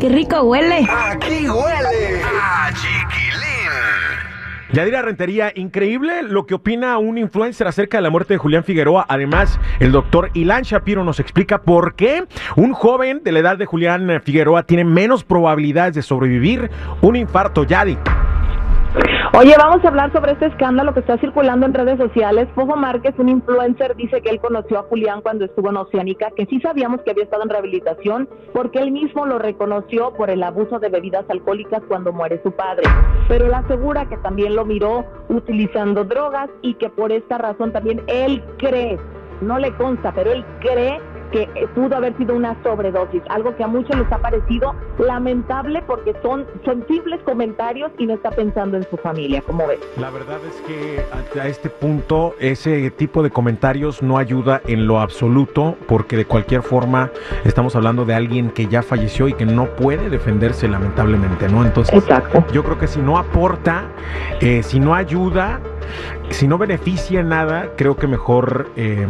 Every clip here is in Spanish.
qué rico huele! ¡Aquí huele! ¡A chiquilín! Yadira Rentería, increíble lo que opina un influencer acerca de la muerte de Julián Figueroa. Además, el doctor Ilan Shapiro nos explica por qué un joven de la edad de Julián Figueroa tiene menos probabilidades de sobrevivir un infarto. Yadi. Oye, vamos a hablar sobre este escándalo que está circulando en redes sociales. Fofo Márquez, un influencer, dice que él conoció a Julián cuando estuvo en Oceánica, que sí sabíamos que había estado en rehabilitación, porque él mismo lo reconoció por el abuso de bebidas alcohólicas cuando muere su padre. Pero él asegura que también lo miró utilizando drogas y que por esta razón también él cree, no le consta, pero él cree que eh, pudo haber sido una sobredosis, algo que a muchos les ha parecido lamentable porque son sensibles comentarios y no está pensando en su familia, como ves. La verdad es que a este punto ese tipo de comentarios no ayuda en lo absoluto porque de cualquier forma estamos hablando de alguien que ya falleció y que no puede defenderse lamentablemente, ¿no? Entonces Exacto. yo creo que si no aporta, eh, si no ayuda, si no beneficia en nada, creo que mejor eh,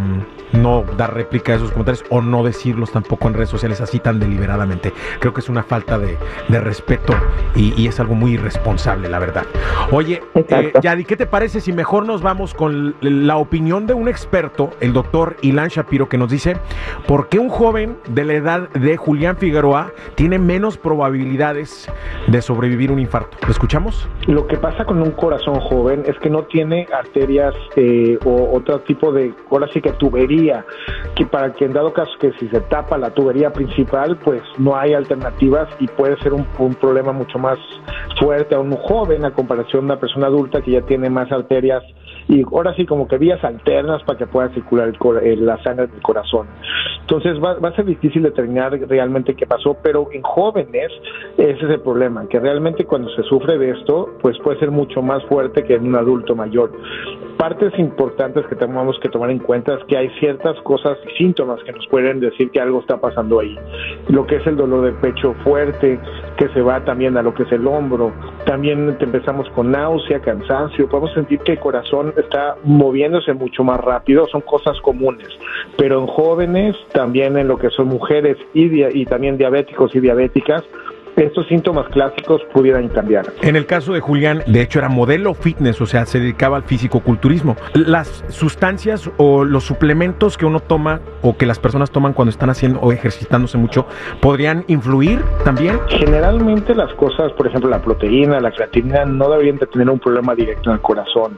no dar réplica a esos comentarios o no decirlos tampoco en redes sociales así tan deliberadamente. Creo que es una falta de, de respeto y, y es algo muy irresponsable, la verdad. Oye, eh. Yadi, ¿qué te parece si mejor nos vamos con la opinión de un experto, el doctor Ilan Shapiro, que nos dice por qué un joven de la edad de Julián Figueroa tiene menos probabilidades de sobrevivir un infarto? ¿Lo escuchamos? Lo que pasa con un corazón joven es que no tiene arterias eh, o otro tipo de, ahora sí que tubería, que para que en dado caso que si se tapa la tubería principal, pues no hay alternativas y puede ser un, problema mucho más fuerte a un joven a comparación de una persona adulta que ya tiene más arterias y ahora sí como que vías alternas para que pueda circular el eh, la sangre del corazón. Entonces va, va a ser difícil determinar realmente qué pasó, pero en jóvenes ese es el problema, que realmente cuando se sufre de esto, pues puede ser mucho más fuerte que en un adulto mayor. Partes importantes que tenemos que tomar en cuenta es que hay ciertas cosas y síntomas que nos pueden decir que algo está pasando ahí. Lo que es el dolor de pecho fuerte, que se va también a lo que es el hombro. También empezamos con náusea, cansancio. Podemos sentir que el corazón está moviéndose mucho más rápido. Son cosas comunes. Pero en jóvenes, también en lo que son mujeres y, y también diabéticos y diabéticas, estos síntomas clásicos pudieran cambiar. En el caso de Julián, de hecho era modelo fitness, o sea, se dedicaba al físico-culturismo. Las sustancias o los suplementos que uno toma o que las personas toman cuando están haciendo o ejercitándose mucho, ¿podrían influir también? Generalmente las cosas, por ejemplo, la proteína, la creatinina, no deberían de tener un problema directo en el corazón.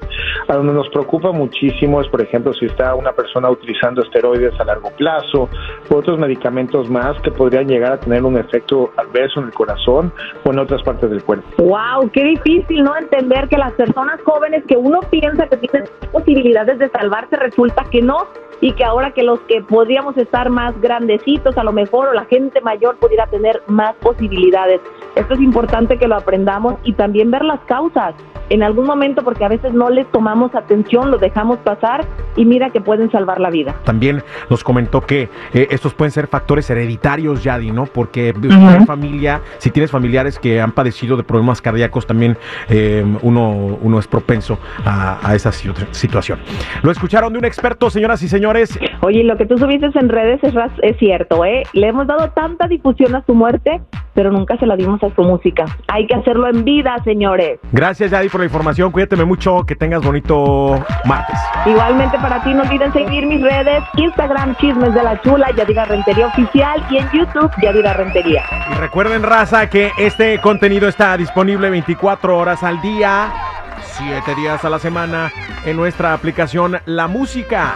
A donde nos preocupa muchísimo es, por ejemplo, si está una persona utilizando esteroides a largo plazo u otros medicamentos más que podrían llegar a tener un efecto adverso en el corazón o en otras partes del cuerpo. Wow, qué difícil no entender que las personas jóvenes que uno piensa que tienen posibilidades de salvarse resulta que no y que ahora que los que podríamos estar más grandecitos a lo mejor o la gente mayor pudiera tener más posibilidades. Esto es importante que lo aprendamos y también ver las causas en algún momento porque a veces no les tomamos atención, lo dejamos pasar y mira que pueden salvar la vida. También nos comentó que eh, estos pueden ser factores hereditarios, Yadi, ¿no? Porque Ujú. en familia, si tienes familiares que han padecido de problemas cardíacos, también eh, uno, uno es propenso a, a esa situ- situación. Lo escucharon de un experto, señoras y señores. Oye, lo que tú subiste en redes es, es cierto, ¿eh? Le hemos dado tanta difusión a su muerte, pero nunca se la dimos a su música. Hay que hacerlo en vida, señores. Gracias, Yadi, por la información. Cuídate mucho, que tengas bonito martes. Igualmente para ti, no olviden seguir mis redes, Instagram, Chismes de la Chula, Yadira Rentería Oficial y en YouTube, Yadira Rentería. Y recuerden, raza, que este contenido está disponible 24 horas al día, 7 días a la semana, en nuestra aplicación La Música.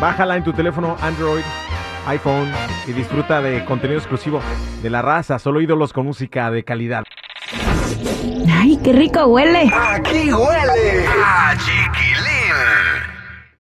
Bájala en tu teléfono Android, iPhone y disfruta de contenido exclusivo de la raza, solo ídolos con música de calidad. ¡Ay, qué rico huele! ¡Aquí huele! ¡A chiquilín!